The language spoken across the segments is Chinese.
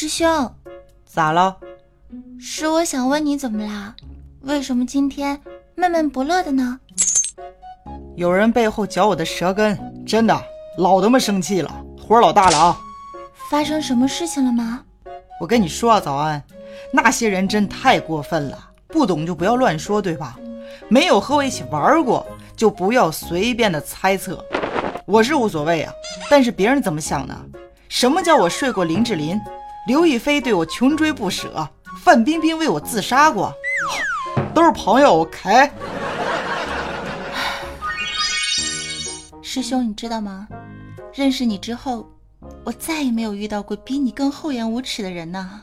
师兄，咋了？是我想问你怎么啦？为什么今天闷闷不乐的呢？有人背后嚼我的舌根，真的老他妈生气了，火老大了啊！发生什么事情了吗？我跟你说啊，早安，那些人真太过分了，不懂就不要乱说，对吧？没有和我一起玩过，就不要随便的猜测。我是无所谓啊，但是别人怎么想呢？什么叫我睡过林志玲？刘亦菲对我穷追不舍，范冰冰为我自杀过，都是朋友。OK。师兄，你知道吗？认识你之后，我再也没有遇到过比你更厚颜无耻的人呢。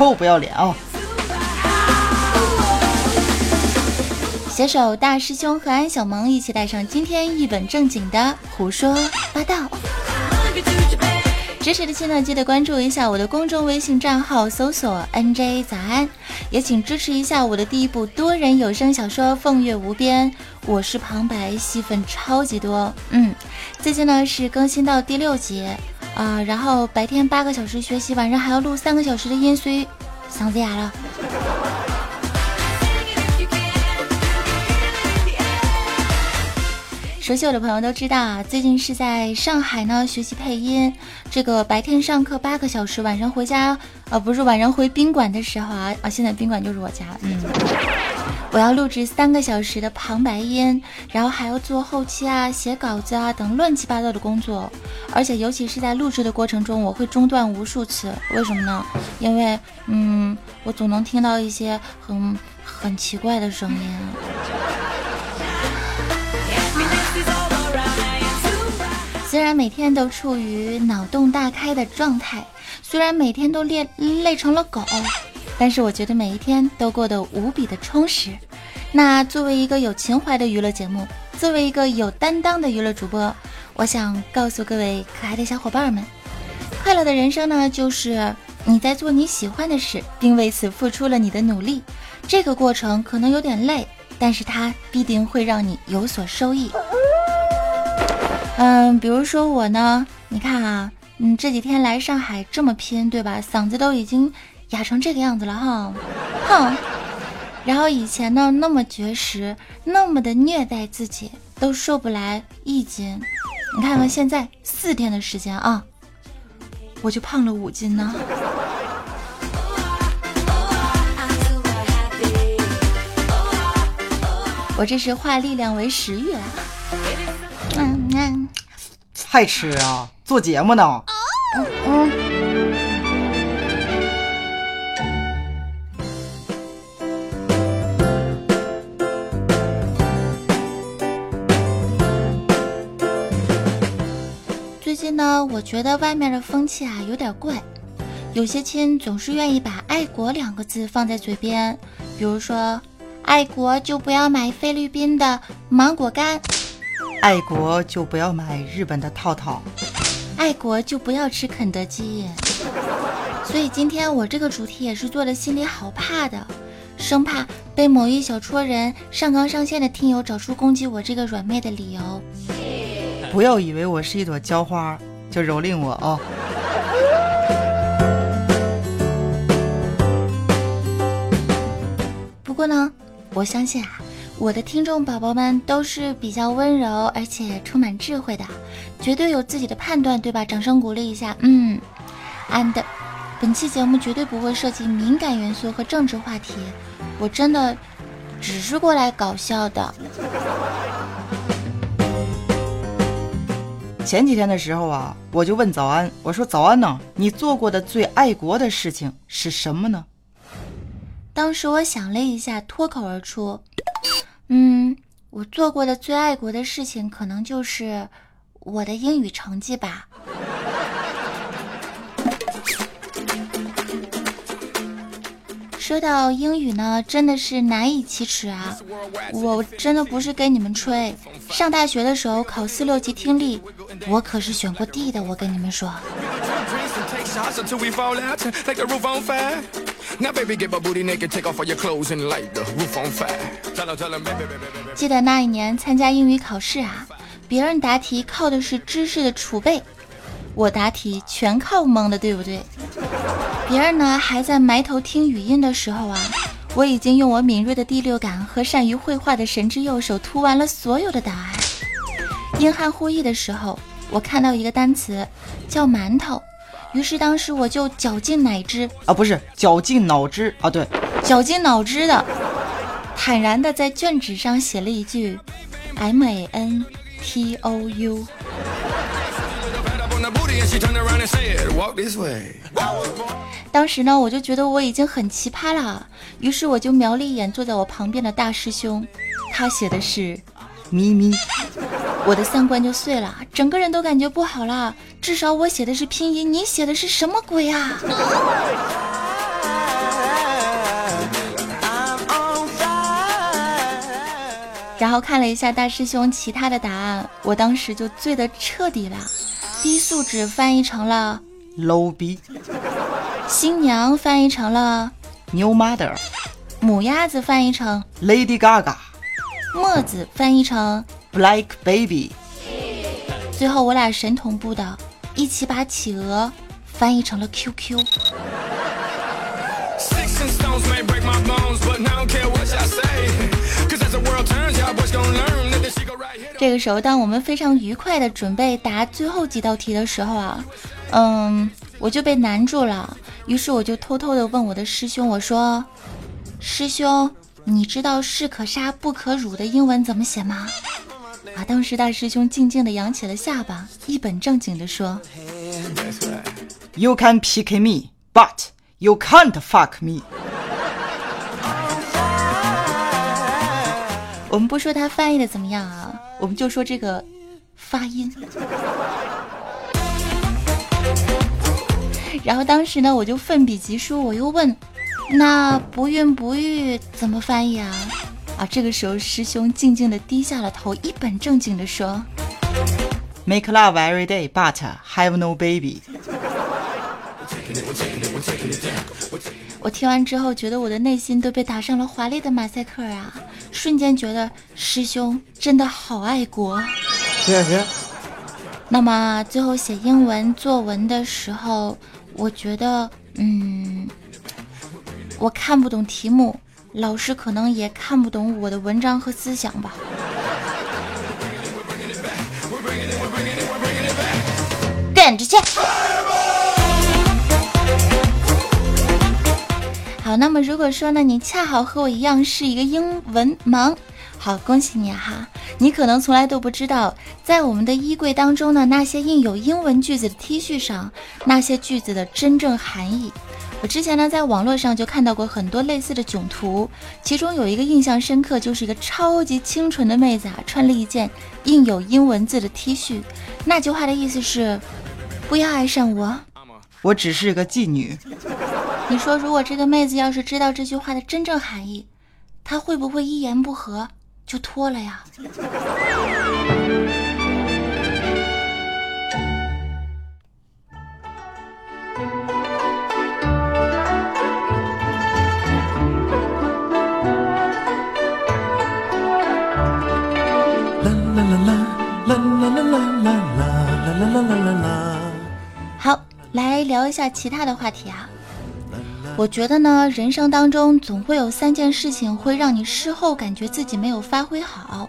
臭不要脸啊！携手大师兄和安小萌一起带上今天一本正经的胡说八道。支持的亲呢，记得关注一下我的公众微信账号，搜索 NJ 早安，也请支持一下我的第一部多人有声小说《凤月无边》，我是旁白，戏份超级多。嗯，最近呢是更新到第六集。啊，然后白天八个小时学习，晚上还要录三个小时的音，所以嗓子哑了。熟悉我的朋友都知道啊，最近是在上海呢学习配音。这个白天上课八个小时，晚上回家啊，不是晚上回宾馆的时候啊啊，现在宾馆就是我家，嗯。我要录制三个小时的旁白音，然后还要做后期啊、写稿子啊等乱七八糟的工作，而且尤其是在录制的过程中，我会中断无数次。为什么呢？因为，嗯，我总能听到一些很很奇怪的声音。虽然每天都处于脑洞大开的状态，虽然每天都累累成了狗。但是我觉得每一天都过得无比的充实。那作为一个有情怀的娱乐节目，作为一个有担当的娱乐主播，我想告诉各位可爱的小伙伴们，快乐的人生呢，就是你在做你喜欢的事，并为此付出了你的努力。这个过程可能有点累，但是它必定会让你有所收益。嗯，比如说我呢，你看啊，嗯，这几天来上海这么拼，对吧？嗓子都已经。哑成这个样子了哈，哼！然后以前呢那么绝食，那么的虐待自己，都瘦不来一斤。你看看现在四天的时间啊，我就胖了五斤呢。我这是化力量为食欲啊！嗯嗯，还吃啊？做节目呢？嗯嗯。呢，我觉得外面的风气啊有点怪，有些亲总是愿意把“爱国”两个字放在嘴边，比如说，爱国就不要买菲律宾的芒果干，爱国就不要买日本的套套，爱国就不要吃肯德基。所以今天我这个主题也是做的心里好怕的，生怕被某一小撮人上纲上线的听友找出攻击我这个软妹的理由。不要以为我是一朵娇花就蹂躏我啊！不过呢，我相信啊，我的听众宝宝们都是比较温柔而且充满智慧的，绝对有自己的判断，对吧？掌声鼓励一下，嗯。And，本期节目绝对不会涉及敏感元素和政治话题，我真的只是过来搞笑的。前几天的时候啊，我就问早安，我说早安呢，你做过的最爱国的事情是什么呢？当时我想了一下，脱口而出：“嗯，我做过的最爱国的事情，可能就是我的英语成绩吧。”说到英语呢，真的是难以启齿啊！我真的不是跟你们吹，上大学的时候考四六级听力，我可是选过 D 的。我跟你们说。记得那一年参加英语考试啊，别人答题靠的是知识的储备，我答题全靠蒙的，对不对？别人呢还在埋头听语音的时候啊，我已经用我敏锐的第六感和善于绘画的神之右手涂完了所有的答案。英汉互译的时候，我看到一个单词叫馒头，于是当时我就绞尽脑汁啊，不是绞尽脑汁啊，对，绞尽脑汁的，坦然的在卷纸上写了一句 M A N T O U。当时呢，我就觉得我已经很奇葩了，于是我就瞄了一眼坐在我旁边的大师兄，他写的是咪咪，我的三观就碎了，整个人都感觉不好了。至少我写的是拼音，你写的是什么鬼啊？然后看了一下大师兄其他的答案，我当时就醉得彻底了。低素质翻译成了 low 逼，新娘翻译成了 new mother，母鸭子翻译成 Lady Gaga，墨子翻译成 black baby，最后我俩神同步的一起把企鹅翻译成了 QQ。这个时候，当我们非常愉快的准备答最后几道题的时候啊，嗯，我就被难住了。于是我就偷偷的问我的师兄，我说：“师兄，你知道士可杀不可辱的英文怎么写吗？”啊，当时大师兄静静的扬起了下巴，一本正经的说：“You can pick me, but you can't fuck me。”我们不说他翻译的怎么样啊。我们就说这个发音，然后当时呢，我就奋笔疾书，我又问，那不孕不育怎么翻译啊？啊，这个时候师兄静静的低下了头，一本正经的说，Make love every day, but have no baby。我听完之后，觉得我的内心都被打上了华丽的马赛克啊！瞬间觉得师兄真的好爱国。谢谢。那么最后写英文作文的时候，我觉得，嗯，我看不懂题目，老师可能也看不懂我的文章和思想吧。跟着去。好，那么如果说呢，你恰好和我一样是一个英文盲，好，恭喜你哈！你可能从来都不知道，在我们的衣柜当中呢，那些印有英文句子的 T 恤上，那些句子的真正含义。我之前呢，在网络上就看到过很多类似的囧图，其中有一个印象深刻，就是一个超级清纯的妹子啊，穿了一件印有英文字的 T 恤，那句话的意思是：不要爱上我，我只是个妓女。你说，如果这个妹子要是知道这句话的真正含义，她会不会一言不合就脱了呀？聊一下其他的话题啊。我觉得呢，人生当中总会有三件事情会让你事后感觉自己没有发挥好。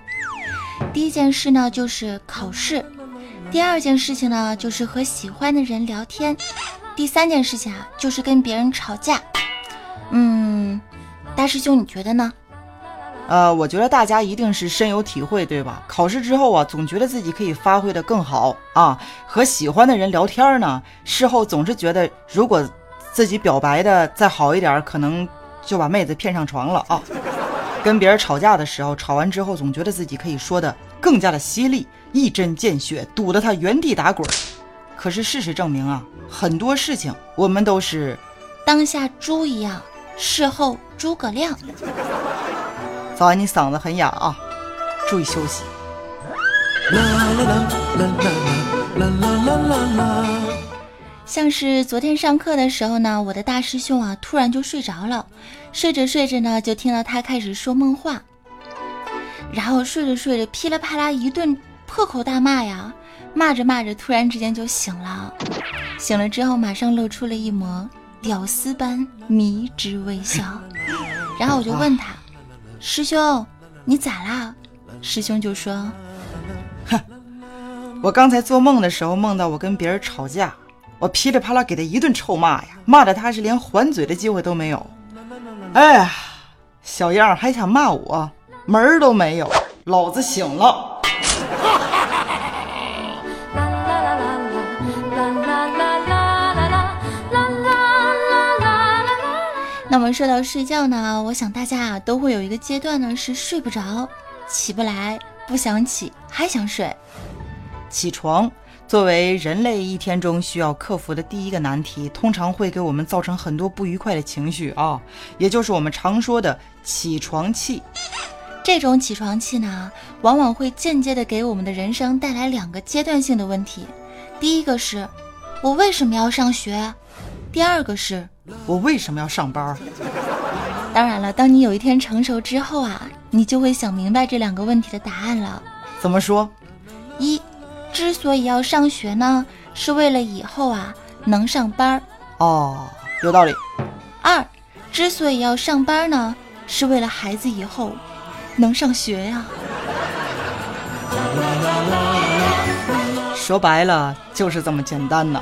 第一件事呢就是考试，第二件事情呢就是和喜欢的人聊天，第三件事情啊就是跟别人吵架。嗯，大师兄你觉得呢？呃，我觉得大家一定是深有体会，对吧？考试之后啊，总觉得自己可以发挥的更好啊。和喜欢的人聊天呢，事后总是觉得，如果自己表白的再好一点，可能就把妹子骗上床了啊。跟别人吵架的时候，吵完之后总觉得自己可以说的更加的犀利，一针见血，堵得他原地打滚。可是事实证明啊，很多事情我们都是当下猪一样，事后诸葛亮。早安，你嗓子很哑啊，注意休息。啦啦啦啦啦啦啦啦啦啦像是昨天上课的时候呢，我的大师兄啊突然就睡着了，睡着睡着呢，就听到他开始说梦话，然后睡着睡着噼里啪啦一顿破口大骂呀，骂着骂着突然之间就醒了，醒了之后马上露出了一抹屌丝般迷之微笑，然后我就问他。师兄，你咋啦？师兄就说：“哼，我刚才做梦的时候梦到我跟别人吵架，我噼里啪啦给他一顿臭骂呀，骂的他是连还嘴的机会都没有。哎呀，小样还想骂我，门儿都没有！老子醒了。”那么说到睡觉呢，我想大家啊都会有一个阶段呢是睡不着、起不来、不想起还想睡。起床作为人类一天中需要克服的第一个难题，通常会给我们造成很多不愉快的情绪啊，也就是我们常说的起床气。这种起床气呢，往往会间接的给我们的人生带来两个阶段性的问题。第一个是，我为什么要上学？第二个是。我为什么要上班？当然了，当你有一天成熟之后啊，你就会想明白这两个问题的答案了。怎么说？一，之所以要上学呢，是为了以后啊能上班。哦，有道理。二，之所以要上班呢，是为了孩子以后能上学呀。说白了就是这么简单呢。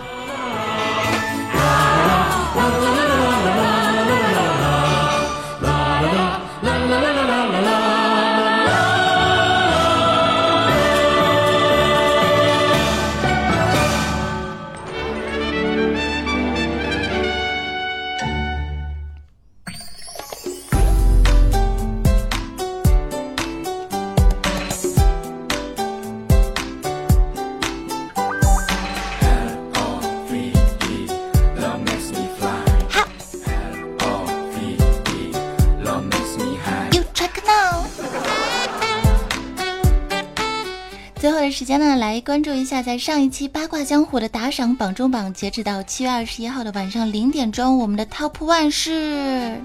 时间呢，来关注一下，在上一期八卦江湖的打赏榜中榜，截止到七月二十一号的晚上零点钟，我们的 Top One 是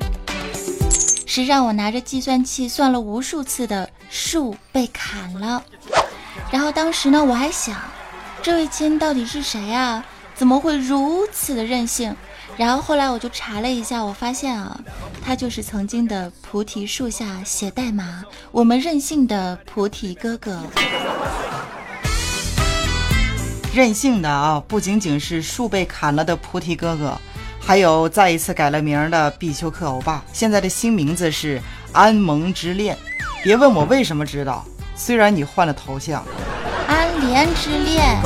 是让我拿着计算器算了无数次的树被砍了。然后当时呢，我还想，这位亲到底是谁啊？怎么会如此的任性？然后后来我就查了一下，我发现啊，他就是曾经的菩提树下写代码，我们任性的菩提哥哥。任性的啊，不仅仅是树被砍了的菩提哥哥，还有再一次改了名的必修课欧巴。现在的新名字是安萌之恋。别问我为什么知道，虽然你换了头像。安莲之恋。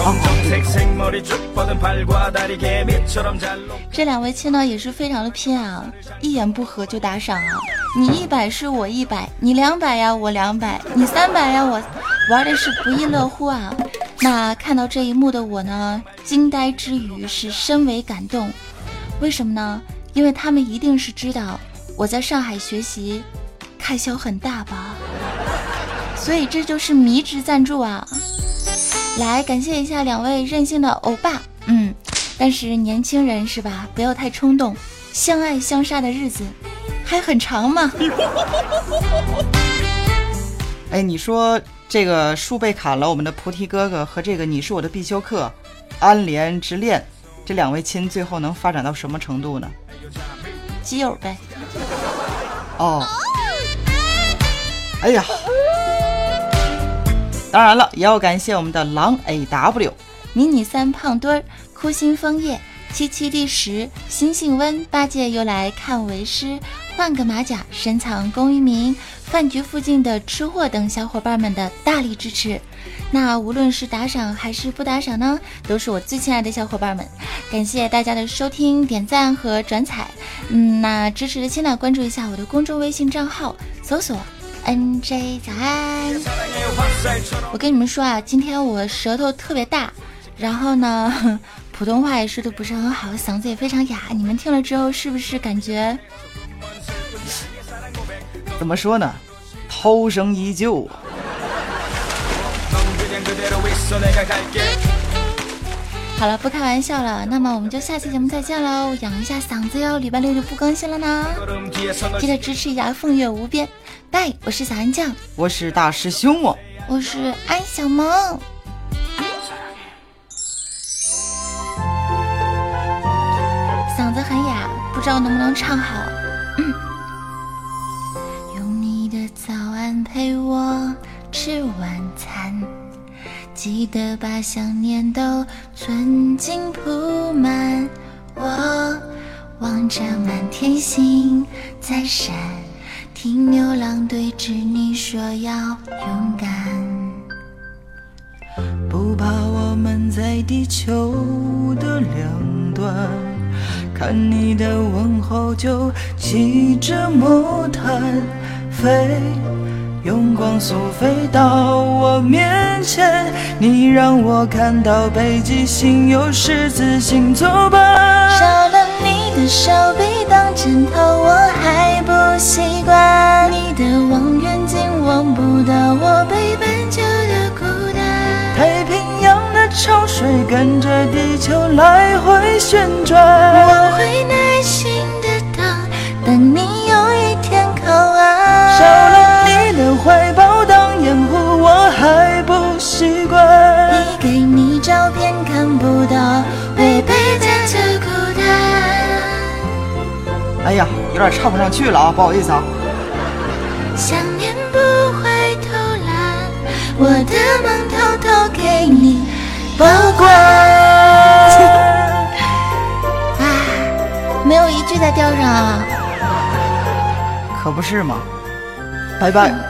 这两位亲呢也是非常的拼啊，一言不合就打赏啊。你一百是我一百，你两百呀我两百，你三百呀我，玩的是不亦乐乎啊。那看到这一幕的我呢，惊呆之余是深为感动。为什么呢？因为他们一定是知道我在上海学习开销很大吧，所以这就是迷之赞助啊！来感谢一下两位任性的欧巴，嗯，但是年轻人是吧？不要太冲动，相爱相杀的日子还很长嘛。哎，你说。这个树被砍了，我们的菩提哥哥和这个你是我的必修课，安莲之恋，这两位亲最后能发展到什么程度呢？基友呗。哦。哎呀。当然了，也要感谢我们的狼 A W，迷你三胖墩儿，枯心枫叶，七七第十，星星温八戒又来看为师。换个马甲、深藏功与名、饭局附近的吃货等小伙伴们的大力支持。那无论是打赏还是不打赏呢，都是我最亲爱的小伙伴们。感谢大家的收听、点赞和转采。嗯，那支持的亲呢，关注一下我的公众微信账号，搜索 NJ 早安。我跟你们说啊，今天我舌头特别大，然后呢，普通话也说的不是很好，嗓子也非常哑。你们听了之后是不是感觉？怎么说呢？涛声依旧。好了，不开玩笑了。那么我们就下期节目再见喽！养一下嗓子哟，礼拜六就不更新了呢。记得支持一下凤月无边。拜，我是小安酱，我是大师兄哦，我是安小萌。嗓子很哑，不知道能不能唱好。用陪我吃晚餐。记得把想念都存进铺满，我望着满天星在闪，听牛郎对织女说要勇敢。不怕我们在地球的两端，看你的问候就骑着魔毯飞。用光速飞到我面前，你让我看到北极星有十字星作伴。少了你的手臂当枕头，我还不习惯。你的望远镜望不到我北半球的孤单。太平洋的潮水跟着地球来回旋转，我会耐心点唱不上去了啊，不好意思啊。想念不会偷懒，我的梦偷偷给你保管。啊，没有一句在调上啊。可不是嘛。拜拜。